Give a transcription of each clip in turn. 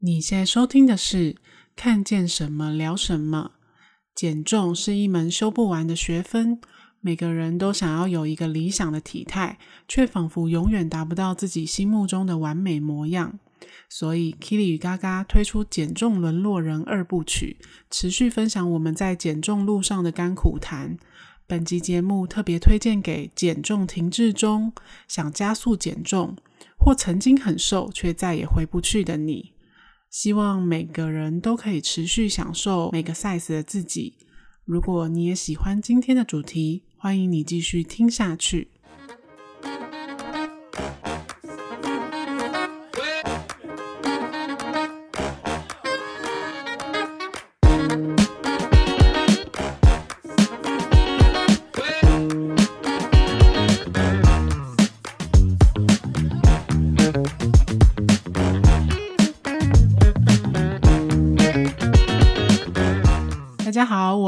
你现在收听的是《看见什么聊什么》。减重是一门修不完的学分，每个人都想要有一个理想的体态，却仿佛永远达不到自己心目中的完美模样。所以，Keely 与嘎嘎推出《减重沦落人二部曲》，持续分享我们在减重路上的甘苦谈。本集节目特别推荐给减重停滞中、想加速减重，或曾经很瘦却再也回不去的你。希望每个人都可以持续享受每个 size 的自己。如果你也喜欢今天的主题，欢迎你继续听下去。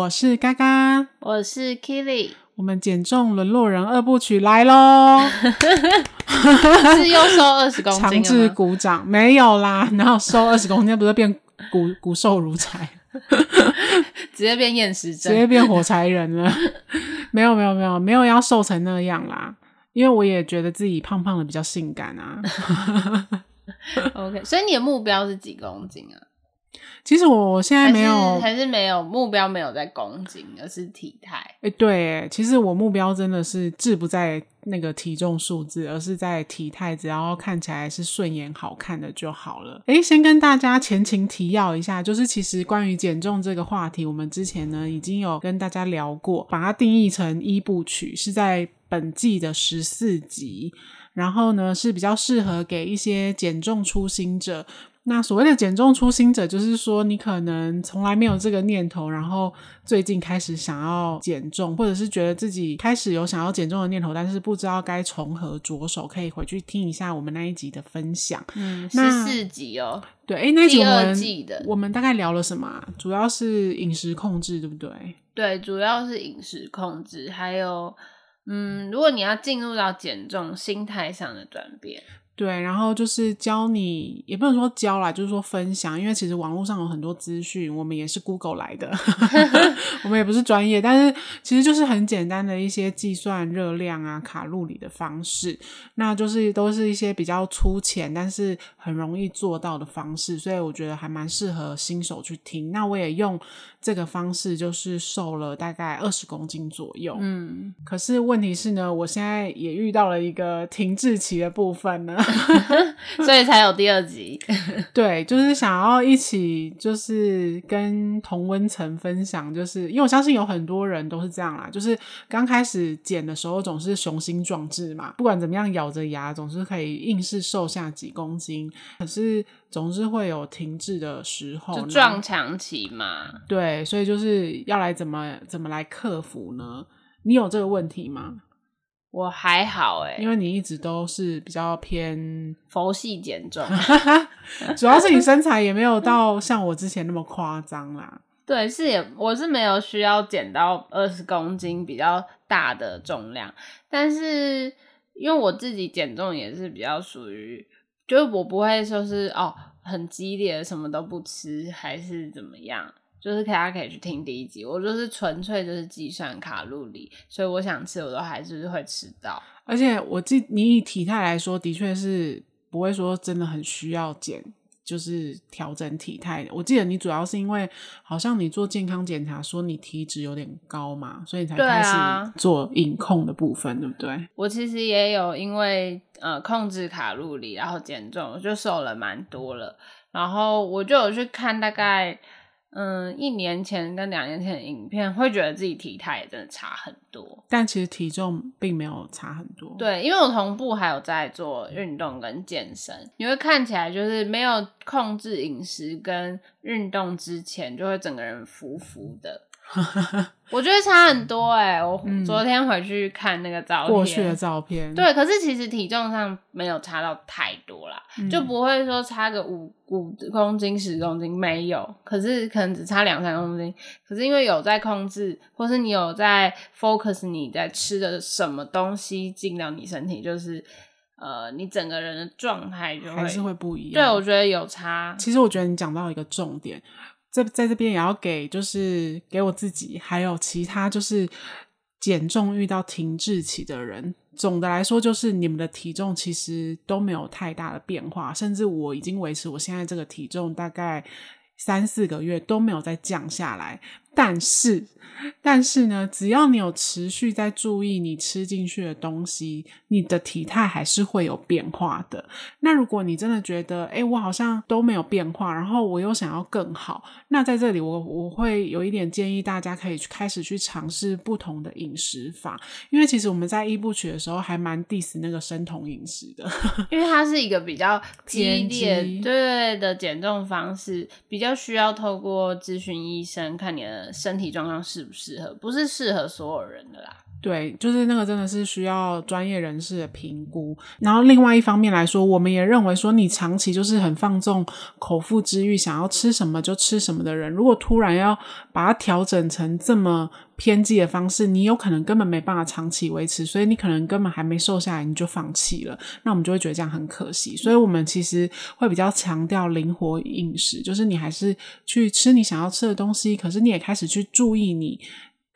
我是嘎嘎，我是 Killy，我们减重沦落人二部曲来喽！是又瘦二十公斤？强制鼓掌没有啦，然后瘦二十公斤，不是变骨骨瘦如柴，直接变厌食症，直接变火柴人了？没有没有没有没有要瘦成那样啦，因为我也觉得自己胖胖的比较性感啊。OK，所以你的目标是几公斤啊？其实我现在没有，还是，没有目标，没有在公斤，而是体态。哎、欸，对，其实我目标真的是志不在那个体重数字，而是在体态，只要看起来是顺眼、好看的就好了。哎、欸，先跟大家前情提要一下，就是其实关于减重这个话题，我们之前呢已经有跟大家聊过，把它定义成一部曲，是在本季的十四集，然后呢是比较适合给一些减重初心者。那所谓的减重初心者，就是说你可能从来没有这个念头，然后最近开始想要减重，或者是觉得自己开始有想要减重的念头，但是不知道该从何着手，可以回去听一下我们那一集的分享。嗯，十四集哦。对，哎，那集我们第二季的，我们大概聊了什么？主要是饮食控制，对不对？对，主要是饮食控制，还有，嗯，如果你要进入到减重，心态上的转变。对，然后就是教你，也不能说教啦，就是说分享，因为其实网络上有很多资讯，我们也是 Google 来的，我们也不是专业，但是其实就是很简单的一些计算热量啊、卡路里的方式，那就是都是一些比较粗浅，但是很容易做到的方式，所以我觉得还蛮适合新手去听。那我也用这个方式，就是瘦了大概二十公斤左右。嗯，可是问题是呢，我现在也遇到了一个停滞期的部分呢。所以才有第二集，对，就是想要一起，就是跟同温层分享，就是因为我相信有很多人都是这样啦，就是刚开始减的时候总是雄心壮志嘛，不管怎么样咬着牙总是可以硬是瘦下几公斤，可是总是会有停滞的时候，就撞墙期嘛。对，所以就是要来怎么怎么来克服呢？你有这个问题吗？我还好诶，因为你一直都是比较偏 佛系减重，主要是你身材也没有到像我之前那么夸张啦。对，是也我是没有需要减到二十公斤比较大的重量，但是因为我自己减重也是比较属于，就是我不会说是哦很激烈什么都不吃还是怎么样。就是大家可以去听第一集，我就是纯粹就是计算卡路里，所以我想吃我都还是会吃到。而且我记你以体态来说，的确是不会说真的很需要减，就是调整体态。我记得你主要是因为好像你做健康检查说你体脂有点高嘛，所以你才开始做饮控的部分，对，不对？我其实也有因为呃控制卡路里，然后减重，我就瘦了蛮多了。然后我就有去看大概。嗯，一年前跟两年前的影片，会觉得自己体态也真的差很多，但其实体重并没有差很多。对，因为我同步还有在做运动跟健身，你会看起来就是没有控制饮食跟运动之前，就会整个人浮浮的。我觉得差很多哎、欸！我昨天回去看那个照片，过去的照片，对，可是其实体重上没有差到太多啦，嗯、就不会说差个五五公斤、十公斤没有，可是可能只差两三公斤。可是因为有在控制，或是你有在 focus 你在吃的什么东西进到你身体，就是呃，你整个人的状态就会还是会不一样。对，我觉得有差。其实我觉得你讲到一个重点，在在这边也要给，就是给我自己，还有其他就是减重遇到停滞期的人。总的来说，就是你们的体重其实都没有太大的变化，甚至我已经维持我现在这个体重大概三四个月都没有再降下来。但是，但是呢，只要你有持续在注意你吃进去的东西，你的体态还是会有变化的。那如果你真的觉得，哎，我好像都没有变化，然后我又想要更好，那在这里我我会有一点建议，大家可以去开始去尝试不同的饮食法。因为其实我们在一部曲的时候还蛮 diss 那个生酮饮食的，因为它是一个比较激烈对对的减重方式，比较需要透过咨询医生看你的。身体状况适不适合，不是适合所有人的啦。对，就是那个真的是需要专业人士的评估。然后另外一方面来说，我们也认为说，你长期就是很放纵口腹之欲，想要吃什么就吃什么的人，如果突然要把它调整成这么偏激的方式，你有可能根本没办法长期维持，所以你可能根本还没瘦下来你就放弃了，那我们就会觉得这样很可惜。所以我们其实会比较强调灵活饮食，就是你还是去吃你想要吃的东西，可是你也开始去注意你。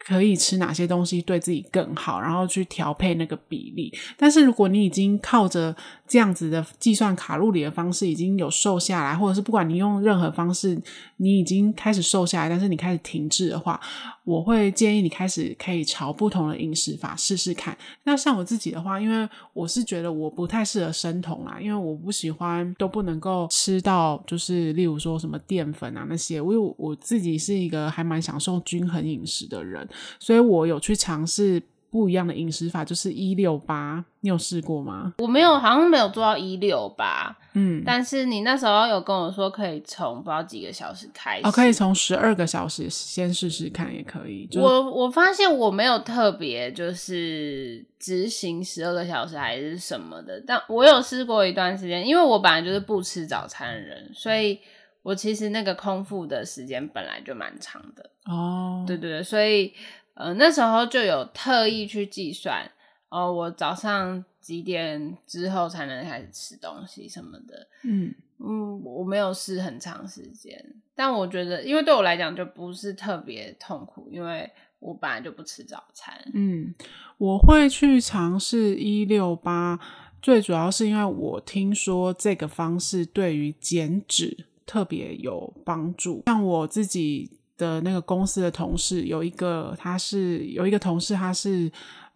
可以吃哪些东西对自己更好，然后去调配那个比例。但是如果你已经靠着这样子的计算卡路里的方式已经有瘦下来，或者是不管你用任何方式，你已经开始瘦下来，但是你开始停滞的话，我会建议你开始可以朝不同的饮食法试试看。那像我自己的话，因为我是觉得我不太适合生酮啦，因为我不喜欢都不能够吃到，就是例如说什么淀粉啊那些。因为我自己是一个还蛮享受均衡饮食的人，所以我有去尝试。不一样的饮食法就是一六八，你有试过吗？我没有，好像没有做到一六八。嗯，但是你那时候有跟我说可以从不知道几个小时开始，哦，可以从十二个小时先试试看，也可以。我我发现我没有特别就是执行十二个小时还是什么的，但我有试过一段时间，因为我本来就是不吃早餐的人，所以我其实那个空腹的时间本来就蛮长的。哦，对对对，所以。呃，那时候就有特意去计算，哦，我早上几点之后才能开始吃东西什么的。嗯嗯，我没有试很长时间，但我觉得，因为对我来讲就不是特别痛苦，因为我本来就不吃早餐。嗯，我会去尝试一六八，最主要是因为我听说这个方式对于减脂特别有帮助，像我自己。的那个公司的同事有一个，他是有一个同事，他是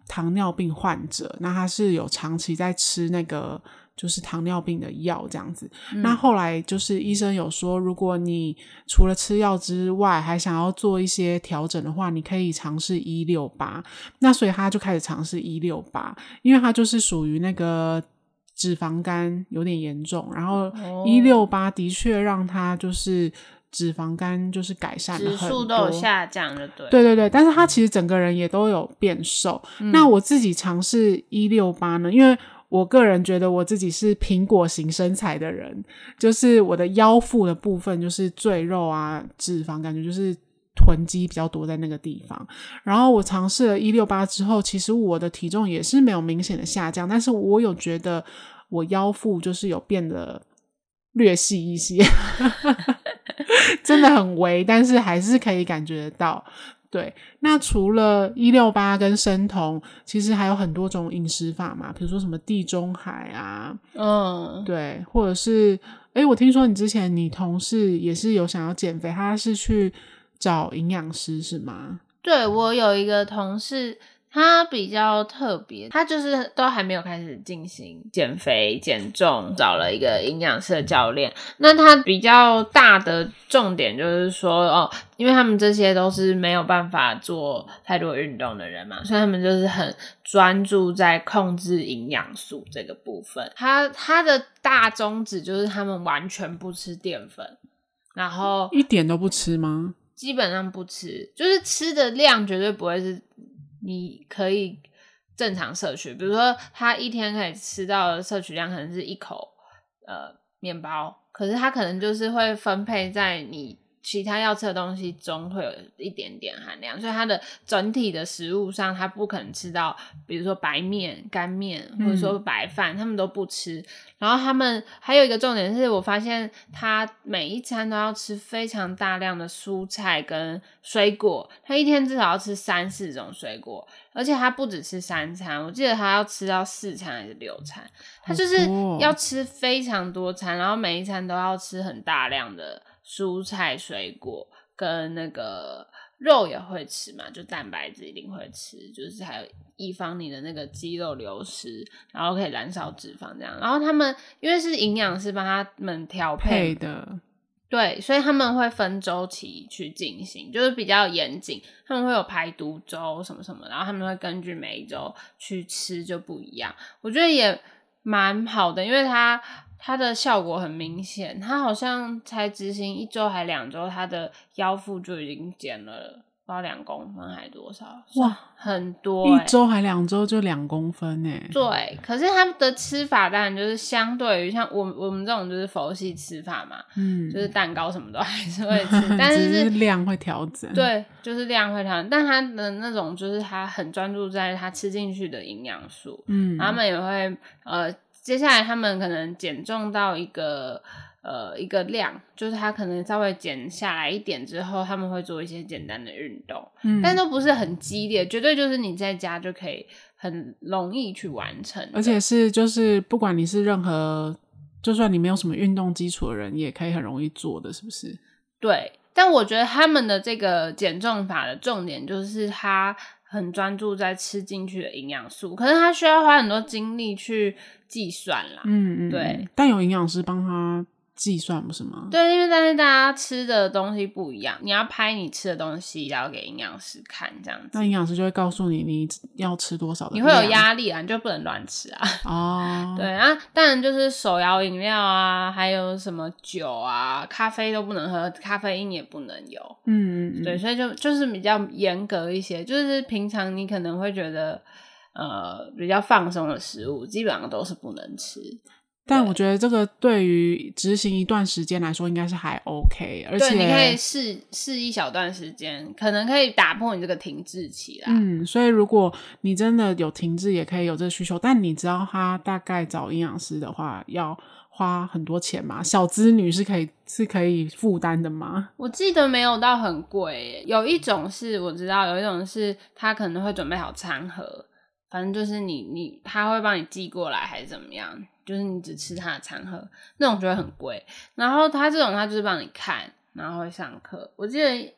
糖尿病患者，那他是有长期在吃那个就是糖尿病的药这样子。嗯、那后来就是医生有说，如果你除了吃药之外，还想要做一些调整的话，你可以尝试一六八。那所以他就开始尝试一六八，因为他就是属于那个脂肪肝有点严重，然后一六八的确让他就是。脂肪肝就是改善了很多，指数都有下降了，对，对对对，但是他其实整个人也都有变瘦。嗯、那我自己尝试一六八呢，因为我个人觉得我自己是苹果型身材的人，就是我的腰腹的部分就是赘肉啊，脂肪感觉就是囤积比较多在那个地方。然后我尝试了一六八之后，其实我的体重也是没有明显的下降，但是我有觉得我腰腹就是有变得略细一些。真的很微，但是还是可以感觉得到。对，那除了一六八跟生酮，其实还有很多种饮食法嘛，比如说什么地中海啊，嗯，对，或者是，哎，我听说你之前你同事也是有想要减肥，他是去找营养师是吗？对，我有一个同事。他比较特别，他就是都还没有开始进行减肥减重，找了一个营养师的教练。那他比较大的重点就是说，哦，因为他们这些都是没有办法做太多运动的人嘛，所以他们就是很专注在控制营养素这个部分。他他的大宗旨就是他们完全不吃淀粉，然后一点都不吃吗？基本上不吃，就是吃的量绝对不会是。你可以正常摄取，比如说他一天可以吃到的摄取量可能是一口呃面包，可是他可能就是会分配在你其他要吃的东西中会有一点点含量，所以它的整体的食物上，它不可能吃到，比如说白面、干面或者说白饭，嗯、他们都不吃。然后他们还有一个重点是我发现，他每一餐都要吃非常大量的蔬菜跟水果，他一天至少要吃三四种水果，而且他不只吃三餐，我记得他要吃到四餐还是六餐，他就是要吃非常多餐，然后每一餐都要吃很大量的。蔬菜、水果跟那个肉也会吃嘛，就蛋白质一定会吃，就是还有以防你的那个肌肉流失，然后可以燃烧脂肪这样。然后他们因为是营养师帮他们调配，配的，对，所以他们会分周期去进行，就是比较严谨。他们会有排毒周什么什么，然后他们会根据每一周去吃就不一样。我觉得也蛮好的，因为他。它的效果很明显，它好像才执行一周还两周，它的腰腹就已经减了不知道两公分还多少，哇，很多、欸！一周还两周就两公分呢？对，可是他的吃法当然就是相对于像我我们这种就是佛系吃法嘛，嗯，就是蛋糕什么都还是会 吃，但是，是量会调整，对，就是量会调整，但他的那种就是他很专注在他吃进去的营养素，嗯，他们也会呃。接下来他们可能减重到一个呃一个量，就是他可能稍微减下来一点之后，他们会做一些简单的运动，嗯，但都不是很激烈，绝对就是你在家就可以很容易去完成，而且是就是不管你是任何，就算你没有什么运动基础的人，也可以很容易做的，是不是？对，但我觉得他们的这个减重法的重点就是他。很专注在吃进去的营养素，可是他需要花很多精力去计算啦。嗯嗯，对。但有营养师帮他计算，不是吗？对，因为但是大家吃的东西不一样，你要拍你吃的东西，然后给营养师看，这样子。那营养师就会告诉你你要吃多少的。你会有压力啊，你就不能乱吃啊。哦。对啊，当然就是手摇饮料啊，还有什么酒啊、咖啡都不能喝，咖啡因也不能有。嗯嗯。对，所以就就是比较严格一些，就是平常你可能会觉得呃比较放松的食物，基本上都是不能吃。但我觉得这个对于执行一段时间来说，应该是还 OK，而且对，你可以试试一小段时间，可能可以打破你这个停滞期啦。嗯，所以如果你真的有停滞，也可以有这个需求。但你知道他大概找营养师的话，要花很多钱嘛？小资女是可以是可以负担的吗？我记得没有到很贵，有一种是我知道，有一种是他可能会准备好餐盒，反正就是你你他会帮你寄过来还是怎么样。就是你只吃他的餐盒，那种觉得很贵。然后他这种他就是帮你看，然后会上课。我记得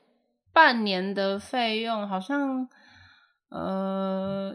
半年的费用好像呃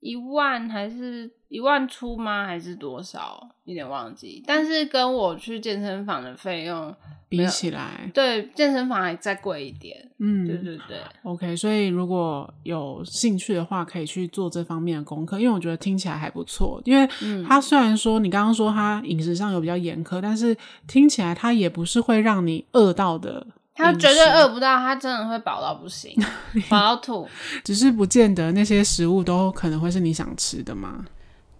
一万还是一万出吗？还是多少？有点忘记。但是跟我去健身房的费用。比起来，对健身房还再贵一点。嗯，对对对。OK，所以如果有兴趣的话，可以去做这方面的功课，因为我觉得听起来还不错。因为他虽然说你刚刚说他饮食上有比较严苛，但是听起来他也不是会让你饿到的。他绝对饿不到，他真的会饱到不行，饱到吐。只是不见得那些食物都可能会是你想吃的嘛。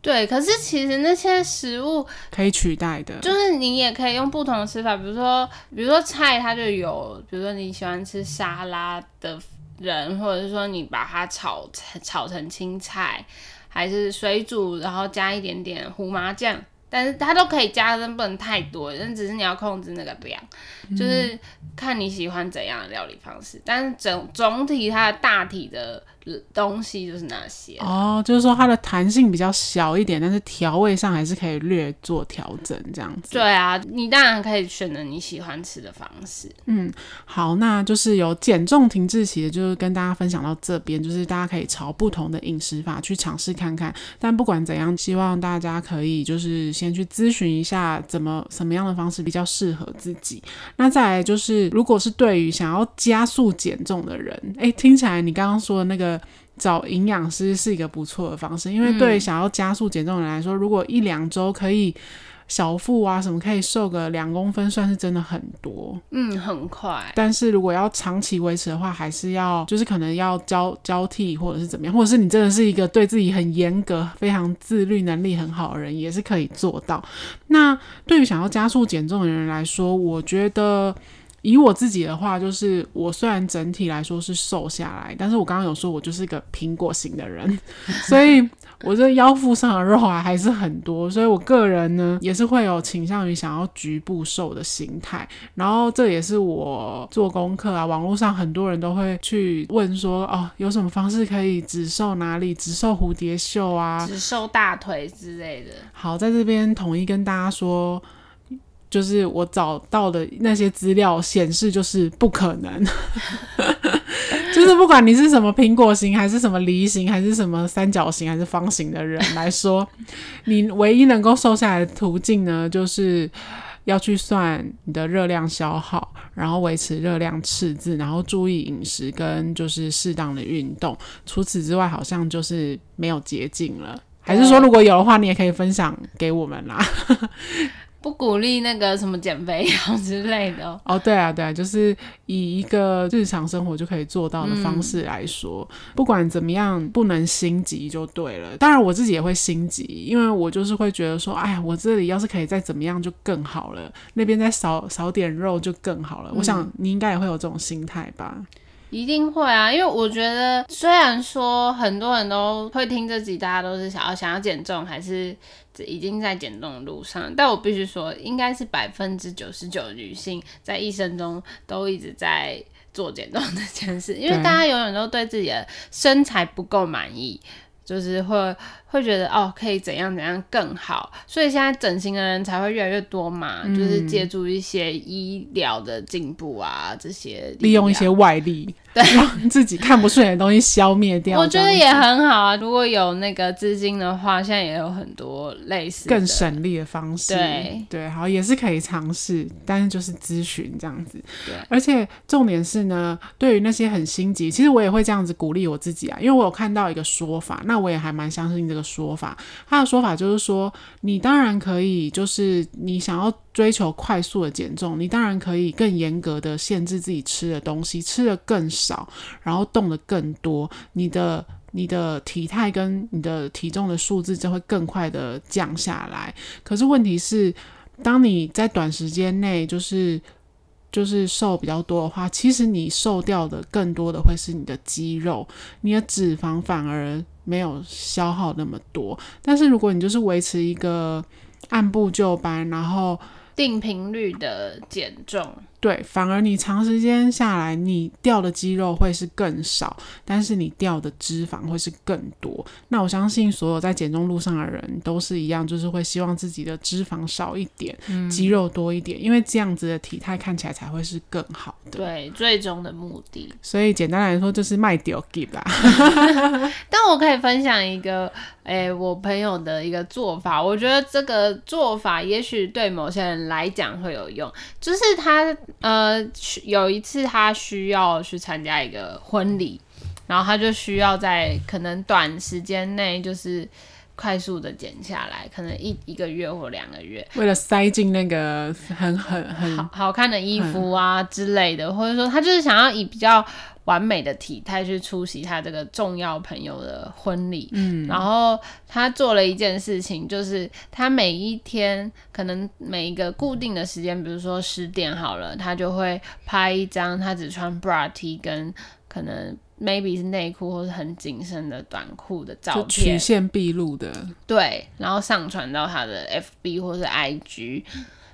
对，可是其实那些食物可以取代的，就是你也可以用不同的吃法，比如说，比如说菜，它就有，比如说你喜欢吃沙拉的人，或者是说你把它炒炒成青菜，还是水煮，然后加一点点胡麻酱，但是它都可以加，但不能太多，但只是你要控制那个量，就是看你喜欢怎样的料理方式，但是整总体它的大体的。东西就是那些哦，就是说它的弹性比较小一点，但是调味上还是可以略做调整，这样子。对啊，你当然可以选择你喜欢吃的方式。嗯，好，那就是有减重停滞期的，就是跟大家分享到这边，就是大家可以朝不同的饮食法去尝试看看。但不管怎样，希望大家可以就是先去咨询一下，怎么什么样的方式比较适合自己。那再来就是，如果是对于想要加速减重的人，哎，听起来你刚刚说的那个。找营养师是一个不错的方式，因为对想要加速减重的人来说，嗯、如果一两周可以小腹啊什么可以瘦个两公分，算是真的很多。嗯，很快。但是如果要长期维持的话，还是要就是可能要交交替或者是怎么样，或者是你真的是一个对自己很严格、非常自律能力很好的人，也是可以做到。那对于想要加速减重的人来说，我觉得。以我自己的话，就是我虽然整体来说是瘦下来，但是我刚刚有说我就是一个苹果型的人，所以我这腰腹上的肉啊还是很多，所以我个人呢也是会有倾向于想要局部瘦的心态。然后这也是我做功课啊，网络上很多人都会去问说，哦，有什么方式可以只瘦哪里？只瘦蝴蝶袖啊，只瘦大腿之类的。好，在这边统一跟大家说。就是我找到的那些资料显示，就是不可能。就是不管你是什么苹果型，还是什么梨形，还是什么三角形，还是方形的人来说，你唯一能够瘦下来的途径呢，就是要去算你的热量消耗，然后维持热量赤字，然后注意饮食跟就是适当的运动。除此之外，好像就是没有捷径了。还是说，如果有的话，你也可以分享给我们啦。不鼓励那个什么减肥药之类的哦。对啊，对啊，就是以一个日常生活就可以做到的方式来说，嗯、不管怎么样，不能心急就对了。当然，我自己也会心急，因为我就是会觉得说，哎，我这里要是可以再怎么样就更好了，那边再少少点肉就更好了。嗯、我想你应该也会有这种心态吧。一定会啊，因为我觉得虽然说很多人都会听这集，大家都是想要想要减重，还是已经在减重的路上，但我必须说，应该是百分之九十九的女性在一生中都一直在做减重这件事，因为大家永远都对自己的身材不够满意，就是会。会觉得哦，可以怎样怎样更好，所以现在整形的人才会越来越多嘛，嗯、就是借助一些医疗的进步啊，这些利用一些外力，对，让自己看不顺眼的东西消灭掉。我觉得也很好啊，如果有那个资金的话，现在也有很多类似更省力的方式。对对，好，也是可以尝试，但是就是咨询这样子。对，而且重点是呢，对于那些很心急，其实我也会这样子鼓励我自己啊，因为我有看到一个说法，那我也还蛮相信这个。说法，他的说法就是说，你当然可以，就是你想要追求快速的减重，你当然可以更严格的限制自己吃的东西，吃的更少，然后动的更多，你的你的体态跟你的体重的数字就会更快的降下来。可是问题是，当你在短时间内就是就是瘦比较多的话，其实你瘦掉的更多的会是你的肌肉，你的脂肪反而。没有消耗那么多，但是如果你就是维持一个按部就班，然后定频率的减重。对，反而你长时间下来，你掉的肌肉会是更少，但是你掉的脂肪会是更多。那我相信所有在减重路上的人都是一样，就是会希望自己的脂肪少一点，嗯、肌肉多一点，因为这样子的体态看起来才会是更好的。对，最终的目的。所以简单来说，就是卖掉给吧。但我可以分享一个，诶、欸，我朋友的一个做法，我觉得这个做法也许对某些人来讲会有用，就是他。呃，有一次他需要去参加一个婚礼，然后他就需要在可能短时间内就是快速的减下来，可能一一个月或两个月，为了塞进那个很很很好好看的衣服啊之类的，或者说他就是想要以比较。完美的体态去出席他这个重要朋友的婚礼，嗯，然后他做了一件事情，就是他每一天可能每一个固定的时间，比如说十点好了，他就会拍一张他只穿 bra T 跟可能 maybe 是内裤或是很紧身的短裤的照片，曲线毕露的，对，然后上传到他的 FB 或是 IG，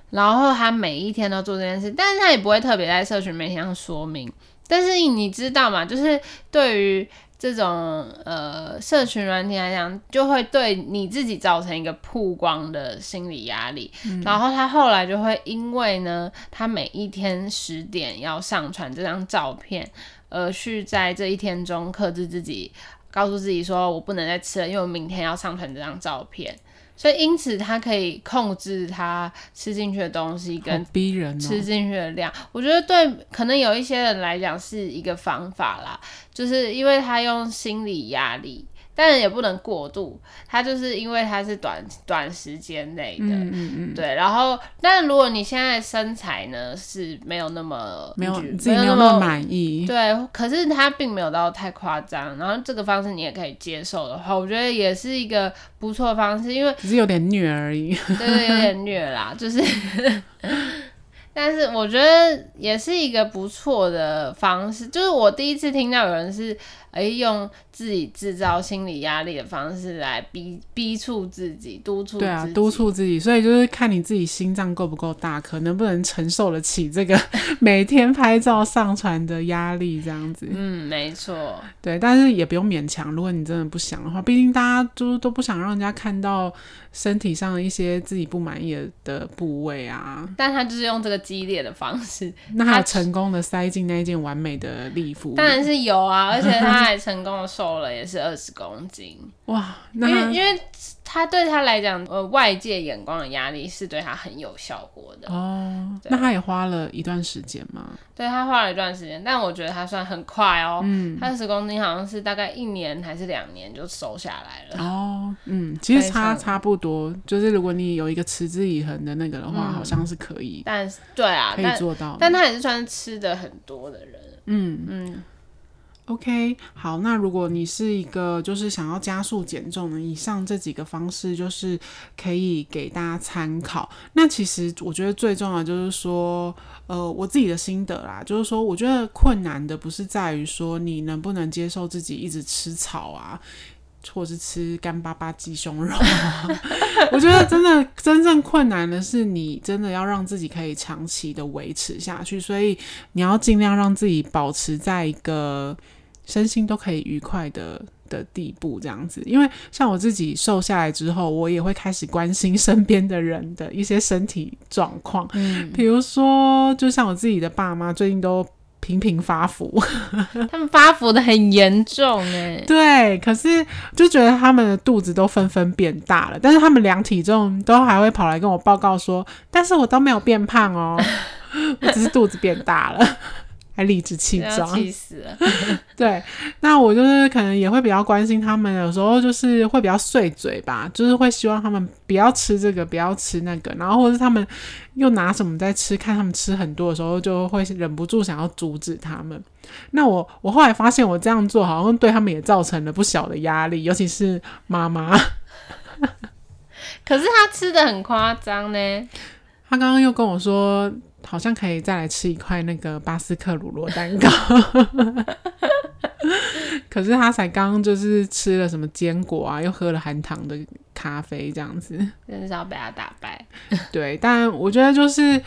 然后他每一天都做这件事，但是他也不会特别在社群媒体上说明。但是你知道吗？就是对于这种呃社群软体来讲，就会对你自己造成一个曝光的心理压力。嗯、然后他后来就会因为呢，他每一天十点要上传这张照片，而去在这一天中克制自己，告诉自己说我不能再吃了，因为我明天要上传这张照片。所以，因此他可以控制他吃进去的东西跟逼人吃进去的量。我觉得对，可能有一些人来讲是一个方法啦，就是因为他用心理压力。但是也不能过度，它就是因为它是短短时间内的，嗯嗯嗯对。然后，但如果你现在身材呢是没有那么没有自己没有那么满意，对，可是它并没有到太夸张。然后这个方式你也可以接受的话，我觉得也是一个不错的方式，因为只是有点虐而已，对，有点虐啦，就是。但是我觉得也是一个不错的方式，就是我第一次听到有人是。哎，用自己制造心理压力的方式来逼逼促自己，督促对啊，督促自己。所以就是看你自己心脏够不够大，可能不能承受得起这个 每天拍照上传的压力，这样子。嗯，没错。对，但是也不用勉强。如果你真的不想的话，毕竟大家都都不想让人家看到身体上的一些自己不满意的部位啊。但他就是用这个激烈的方式，那他成功的塞进那一件完美的礼服。当然是有啊，而且他。还成功的瘦了，也是二十公斤哇！因为因为他对他来讲，呃，外界眼光的压力是对他很有效果的哦。那他也花了一段时间吗？对，他花了一段时间，但我觉得他算很快哦。嗯，他二十公斤好像是大概一年还是两年就瘦下来了哦。嗯，其实差差不多，就是如果你有一个持之以恒的那个的话，嗯、好像是可以。但是对啊，可以做到。但他也是算是吃的很多的人。嗯嗯。OK，好，那如果你是一个就是想要加速减重的，以上这几个方式就是可以给大家参考。那其实我觉得最重要的就是说，呃，我自己的心得啦，就是说，我觉得困难的不是在于说你能不能接受自己一直吃草啊，或是吃干巴巴鸡胸肉。我觉得真的真正困难的是你真的要让自己可以长期的维持下去，所以你要尽量让自己保持在一个。身心都可以愉快的的地步，这样子，因为像我自己瘦下来之后，我也会开始关心身边的人的一些身体状况，嗯，比如说，就像我自己的爸妈最近都频频发福，他们发福的很严重哎，对，可是就觉得他们的肚子都纷纷变大了，但是他们量体重都还会跑来跟我报告说，但是我都没有变胖哦，我只是肚子变大了。还理直气壮，气死了。对，那我就是可能也会比较关心他们，有时候就是会比较碎嘴吧，就是会希望他们不要吃这个，不要吃那个，然后或者是他们又拿什么在吃，看他们吃很多的时候，就会忍不住想要阻止他们。那我我后来发现，我这样做好像对他们也造成了不小的压力，尤其是妈妈。可是他吃的很夸张呢，他刚刚又跟我说。好像可以再来吃一块那个巴斯克乳酪蛋糕，可是他才刚就是吃了什么坚果啊，又喝了含糖的咖啡，这样子，真的是要被他打败。对，但我觉得就是，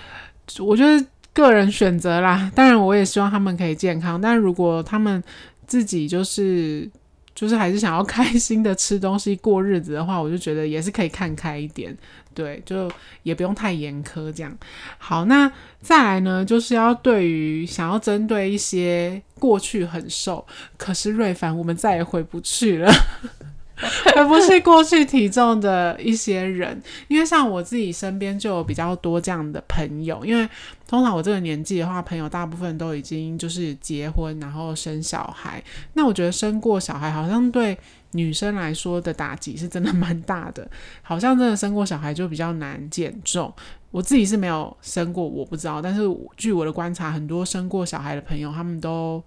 我觉得个人选择啦。当然，我也希望他们可以健康，但如果他们自己就是。就是还是想要开心的吃东西过日子的话，我就觉得也是可以看开一点，对，就也不用太严苛这样。好，那再来呢，就是要对于想要针对一些过去很瘦，可是瑞凡我们再也回不去了。而不是过去体重的一些人，因为像我自己身边就有比较多这样的朋友。因为通常我这个年纪的话，朋友大部分都已经就是结婚，然后生小孩。那我觉得生过小孩好像对女生来说的打击是真的蛮大的，好像真的生过小孩就比较难减重。我自己是没有生过，我不知道。但是据我的观察，很多生过小孩的朋友，他们都。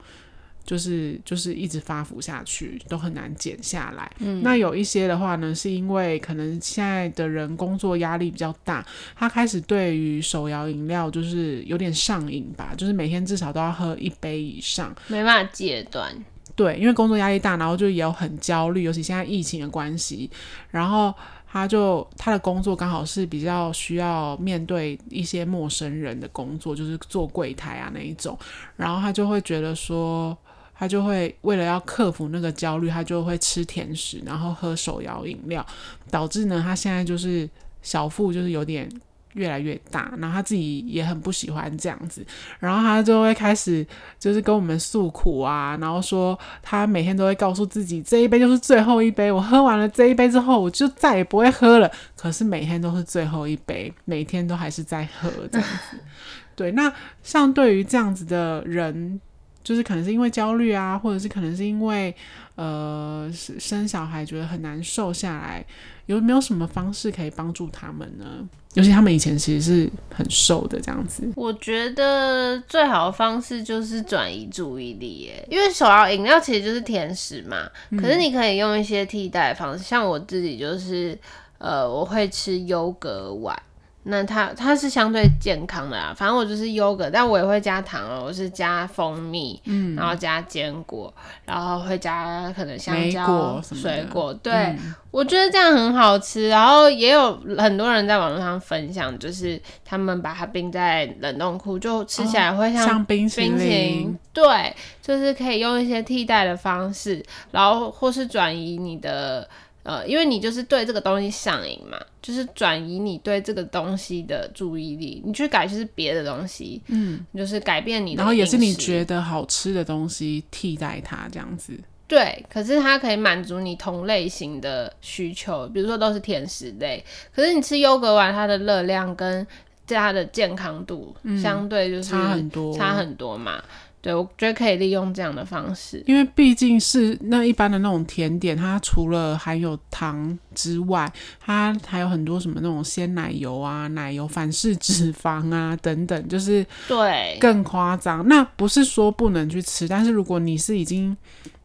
就是就是一直发福下去，都很难减下来。嗯，那有一些的话呢，是因为可能现在的人工作压力比较大，他开始对于手摇饮料就是有点上瘾吧，就是每天至少都要喝一杯以上，没办法戒断。对，因为工作压力大，然后就也有很焦虑，尤其现在疫情的关系，然后他就他的工作刚好是比较需要面对一些陌生人的工作，就是做柜台啊那一种，然后他就会觉得说。他就会为了要克服那个焦虑，他就会吃甜食，然后喝手摇饮料，导致呢，他现在就是小腹就是有点越来越大，然后他自己也很不喜欢这样子，然后他就会开始就是跟我们诉苦啊，然后说他每天都会告诉自己，这一杯就是最后一杯，我喝完了这一杯之后，我就再也不会喝了。可是每天都是最后一杯，每天都还是在喝这样子。对，那像对于这样子的人。就是可能是因为焦虑啊，或者是可能是因为呃生小孩觉得很难瘦下来，有没有什么方式可以帮助他们呢？尤其他们以前其实是很瘦的这样子。我觉得最好的方式就是转移注意力耶，因为手摇饮料其实就是甜食嘛，可是你可以用一些替代方式，嗯、像我自己就是呃我会吃优格碗。那它它是相对健康的啦，反正我就是优格，但我也会加糖哦，我是加蜂蜜，嗯，然后加坚果，然后会加可能香蕉、水果，对、嗯，我觉得这样很好吃。然后也有很多人在网络上分享，就是他们把它冰在冷冻库，就吃起来会像、哦、像冰淇淋，对，就是可以用一些替代的方式，然后或是转移你的。呃，因为你就是对这个东西上瘾嘛，就是转移你对这个东西的注意力，你去改就是别的东西，嗯，就是改变你的，然后也是你觉得好吃的东西替代它这样子。对，可是它可以满足你同类型的需求，比如说都是甜食类，可是你吃优格丸，它的热量跟它的健康度相对就是差很多，差很多嘛。对，我觉得可以利用这样的方式，因为毕竟是那一般的那种甜点，它除了含有糖之外，它还有很多什么那种鲜奶油啊、奶油反式脂肪啊等等，就是对更夸张。那不是说不能去吃，但是如果你是已经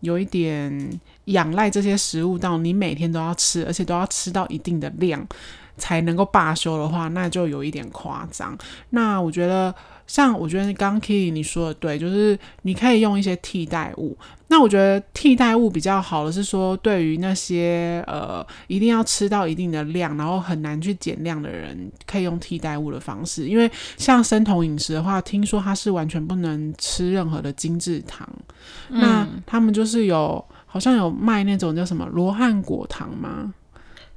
有一点仰赖这些食物到你每天都要吃，而且都要吃到一定的量才能够罢休的话，那就有一点夸张。那我觉得。像我觉得刚刚 Kitty 你说的对，就是你可以用一些替代物。那我觉得替代物比较好的是说，对于那些呃一定要吃到一定的量，然后很难去减量的人，可以用替代物的方式。因为像生酮饮食的话，听说它是完全不能吃任何的精制糖。嗯。那他们就是有好像有卖那种叫什么罗汉果糖吗？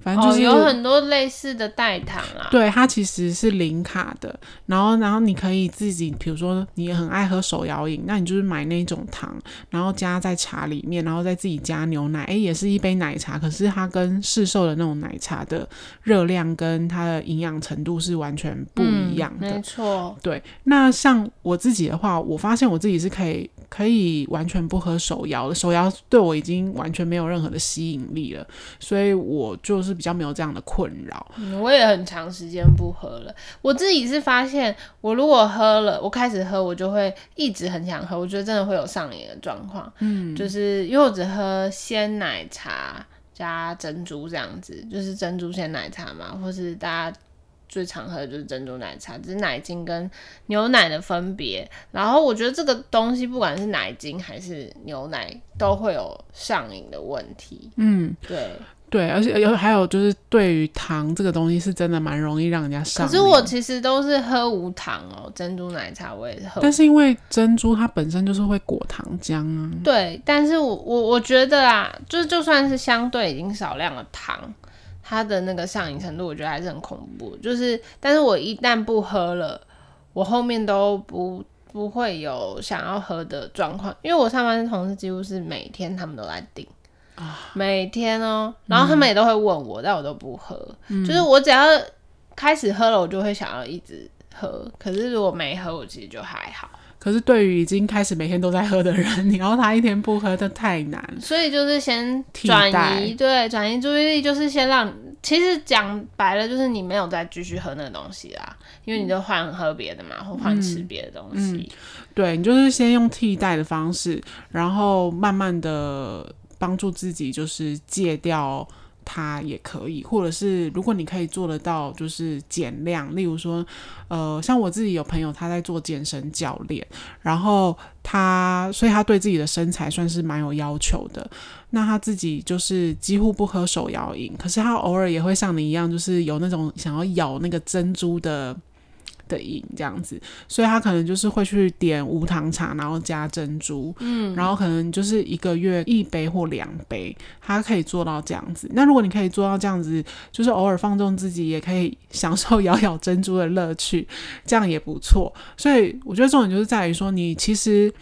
反正就是、哦、有很多类似的代糖啊，对，它其实是零卡的。然后，然后你可以自己，比如说你很爱喝手摇饮，那你就是买那种糖，然后加在茶里面，然后再自己加牛奶，诶，也是一杯奶茶。可是它跟市售的那种奶茶的热量跟它的营养程度是完全不一样的。嗯、没错，对。那像我自己的话，我发现我自己是可以可以完全不喝手摇的，手摇对我已经完全没有任何的吸引力了，所以我就是。是比较没有这样的困扰。嗯，我也很长时间不喝了。我自己是发现，我如果喝了，我开始喝，我就会一直很想喝。我觉得真的会有上瘾的状况。嗯，就是因为我只喝鲜奶茶加珍珠这样子，就是珍珠鲜奶茶嘛，或是大家最常喝的就是珍珠奶茶，只是奶精跟牛奶的分别。然后我觉得这个东西不管是奶精还是牛奶，都会有上瘾的问题。嗯，对。对，而且有还有就是，对于糖这个东西是真的蛮容易让人家上瘾。可是我其实都是喝无糖哦，珍珠奶茶我也是喝。但是因为珍珠它本身就是会裹糖浆啊。对，但是我我我觉得啊，就是就算是相对已经少量的糖，它的那个上瘾程度，我觉得还是很恐怖。就是，但是我一旦不喝了，我后面都不不会有想要喝的状况，因为我上班的同事几乎是每天他们都来订。每天哦，然后他们也都会问我，嗯、但我都不喝。就是我只要开始喝了，我就会想要一直喝。可是如果没喝，我其实就还好。可是对于已经开始每天都在喝的人，你要他一天不喝，这太难。所以就是先转移，对，转移注意力，就是先让。其实讲白了，就是你没有再继续喝那个东西啦，因为你就换喝别的嘛，或换吃别的东西。嗯嗯、对，你就是先用替代的方式，然后慢慢的。帮助自己就是戒掉他也可以，或者是如果你可以做得到，就是减量。例如说，呃，像我自己有朋友他在做健身教练，然后他所以他对自己的身材算是蛮有要求的。那他自己就是几乎不喝手摇饮，可是他偶尔也会像你一样，就是有那种想要咬那个珍珠的。的瘾这样子，所以他可能就是会去点无糖茶，然后加珍珠，嗯，然后可能就是一个月一杯或两杯，他可以做到这样子。那如果你可以做到这样子，就是偶尔放纵自己，也可以享受咬咬珍珠的乐趣，这样也不错。所以我觉得重点就是在于说，你其实。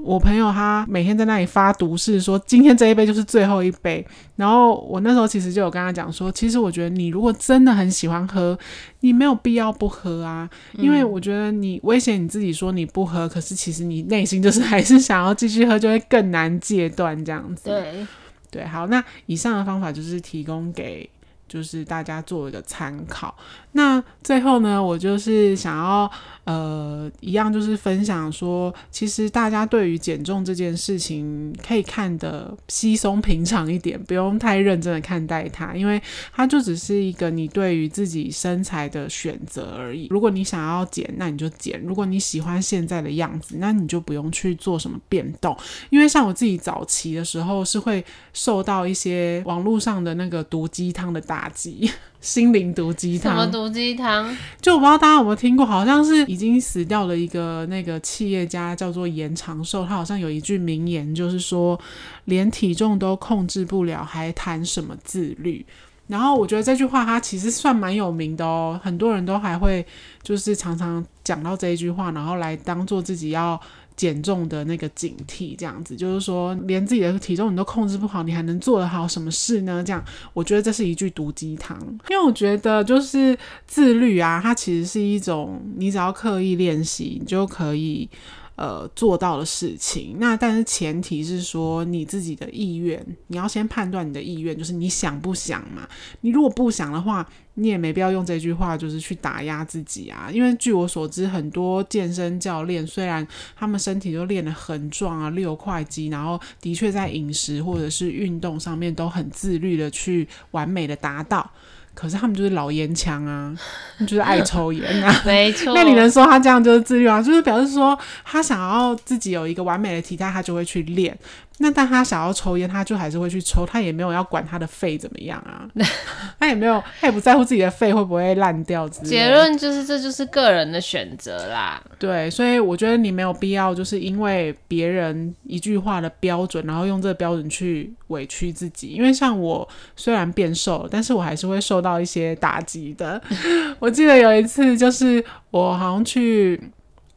我朋友他每天在那里发毒誓，说今天这一杯就是最后一杯。然后我那时候其实就有跟他讲说，其实我觉得你如果真的很喜欢喝，你没有必要不喝啊。因为我觉得你威胁你自己说你不喝，可是其实你内心就是还是想要继续喝，就会更难戒断这样子。对，对，好，那以上的方法就是提供给。就是大家做一个参考。那最后呢，我就是想要呃，一样就是分享说，其实大家对于减重这件事情可以看得稀松平常一点，不用太认真的看待它，因为它就只是一个你对于自己身材的选择而已。如果你想要减，那你就减；如果你喜欢现在的样子，那你就不用去做什么变动。因为像我自己早期的时候，是会受到一些网络上的那个毒鸡汤的打击。心灵毒鸡汤？什么毒鸡汤？就我不知道大家有没有听过，好像是已经死掉了一个那个企业家，叫做严长寿。他好像有一句名言，就是说连体重都控制不了，还谈什么自律？然后我觉得这句话他其实算蛮有名的哦，很多人都还会就是常常讲到这一句话，然后来当做自己要。减重的那个警惕，这样子就是说，连自己的体重你都控制不好，你还能做得好什么事呢？这样，我觉得这是一句毒鸡汤。因为我觉得就是自律啊，它其实是一种你只要刻意练习，你就可以。呃，做到的事情，那但是前提是说你自己的意愿，你要先判断你的意愿，就是你想不想嘛？你如果不想的话，你也没必要用这句话，就是去打压自己啊。因为据我所知，很多健身教练虽然他们身体都练得很壮啊，六块肌，然后的确在饮食或者是运动上面都很自律的去完美的达到。可是他们就是老烟枪啊，就是爱抽烟啊，没错。那你能说他这样就是自律啊？就是表示说他想要自己有一个完美的体态，他就会去练。那但他想要抽烟，他就还是会去抽，他也没有要管他的肺怎么样啊，他也没有，他也不在乎自己的肺会不会烂掉之类。结论就是，这就是个人的选择啦。对，所以我觉得你没有必要，就是因为别人一句话的标准，然后用这个标准去委屈自己。因为像我虽然变瘦了，但是我还是会受到一些打击的。我记得有一次，就是我好像去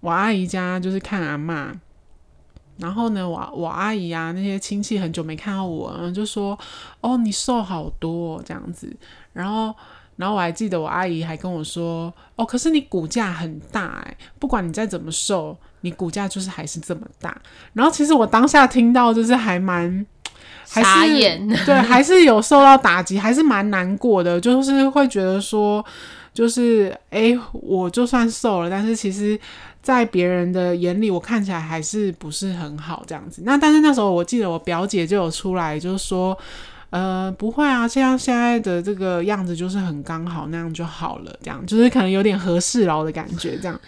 我阿姨家，就是看阿嬷。然后呢，我我阿姨啊，那些亲戚很久没看到我，就说：“哦，你瘦好多这样子。”然后，然后我还记得我阿姨还跟我说：“哦，可是你骨架很大哎，不管你再怎么瘦，你骨架就是还是这么大。”然后，其实我当下听到就是还蛮还是傻眼，对，还是有受到打击，还是蛮难过的，就是会觉得说，就是哎，我就算瘦了，但是其实。在别人的眼里，我看起来还是不是很好这样子。那但是那时候，我记得我表姐就有出来，就是说，呃，不会啊，像现在的这个样子就是很刚好，那样就好了，这样就是可能有点和事佬的感觉，这样。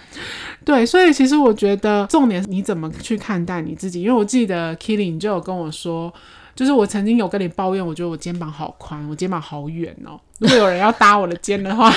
对，所以其实我觉得重点是你怎么去看待你自己，因为我记得 Killing 就有跟我说，就是我曾经有跟你抱怨，我觉得我肩膀好宽，我肩膀好远哦。如果有人要搭我的肩的话。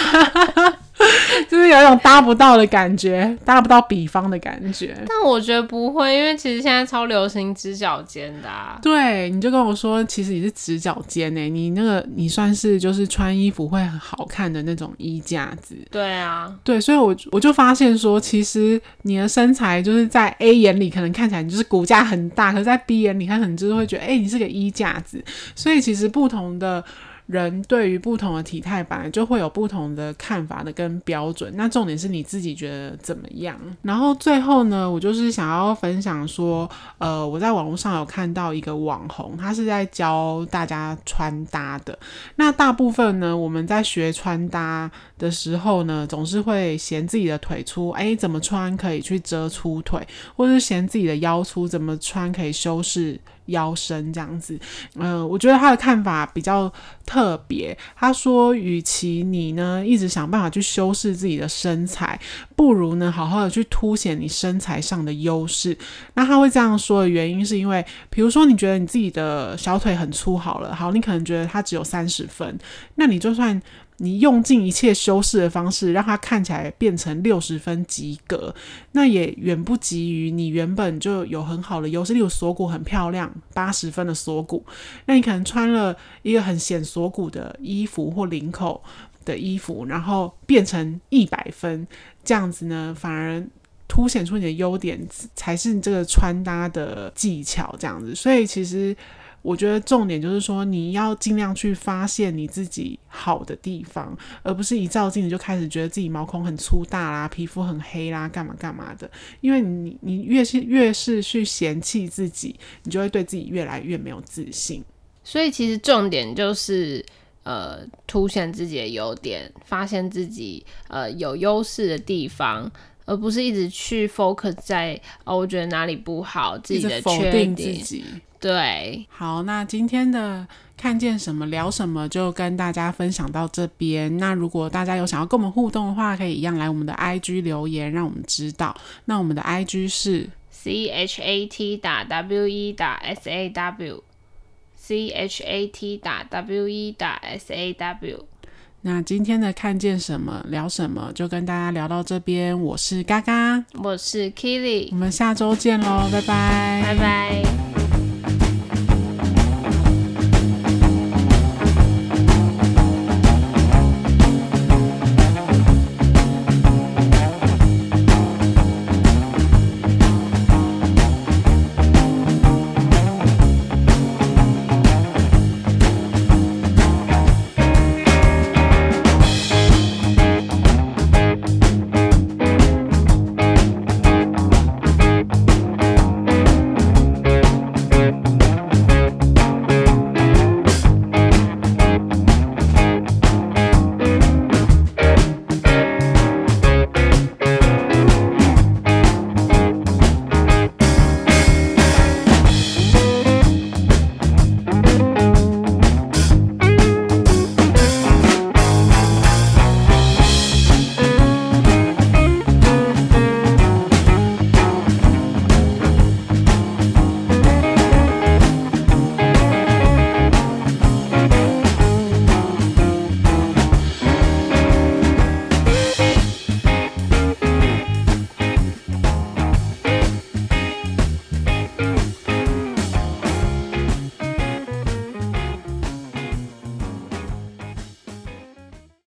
就是有一种搭不到的感觉，搭不到比方的感觉。但我觉得不会，因为其实现在超流行直角肩的啊。对，你就跟我说，其实你是直角肩诶，你那个你算是就是穿衣服会很好看的那种衣架子。对啊，对，所以我我就发现说，其实你的身材就是在 A 眼里可能看起来你就是骨架很大，可是在 B 眼里看可能就是会觉得，哎，你是个衣架子。所以其实不同的。人对于不同的体态本来就会有不同的看法的跟标准，那重点是你自己觉得怎么样？然后最后呢，我就是想要分享说，呃，我在网络上有看到一个网红，他是在教大家穿搭的。那大部分呢，我们在学穿搭的时候呢，总是会嫌自己的腿粗，诶，怎么穿可以去遮粗腿，或是嫌自己的腰粗，怎么穿可以修饰。腰身这样子，嗯、我觉得他的看法比较特别。他说，与其你呢一直想办法去修饰自己的身材，不如呢好好的去凸显你身材上的优势。那他会这样说的原因，是因为，比如说你觉得你自己的小腿很粗，好了，好，你可能觉得它只有三十分，那你就算。你用尽一切修饰的方式，让它看起来变成六十分及格，那也远不及于你原本就有很好的优势，例如锁骨很漂亮，八十分的锁骨，那你可能穿了一个很显锁骨的衣服或领口的衣服，然后变成一百分，这样子呢，反而凸显出你的优点，才是你这个穿搭的技巧，这样子，所以其实。我觉得重点就是说，你要尽量去发现你自己好的地方，而不是一照镜子就开始觉得自己毛孔很粗大啦，皮肤很黑啦，干嘛干嘛的。因为你你越是越是去嫌弃自己，你就会对自己越来越没有自信。所以其实重点就是。呃凸显自己的优点，发现自己呃有优势的地方。而不是一直去 focus 在哦，我觉得哪里不好，自己的缺点。自己。对，好，那今天的看见什么聊什么就跟大家分享到这边。那如果大家有想要跟我们互动的话，可以一样来我们的 IG 留言，让我们知道。那我们的 IG 是 C H A T 打 W E 打 S A W，C H A T 打 W E 打 S A W。那今天的看见什么聊什么，就跟大家聊到这边。我是嘎嘎，我是 Keely，我们下周见喽，拜拜，拜拜。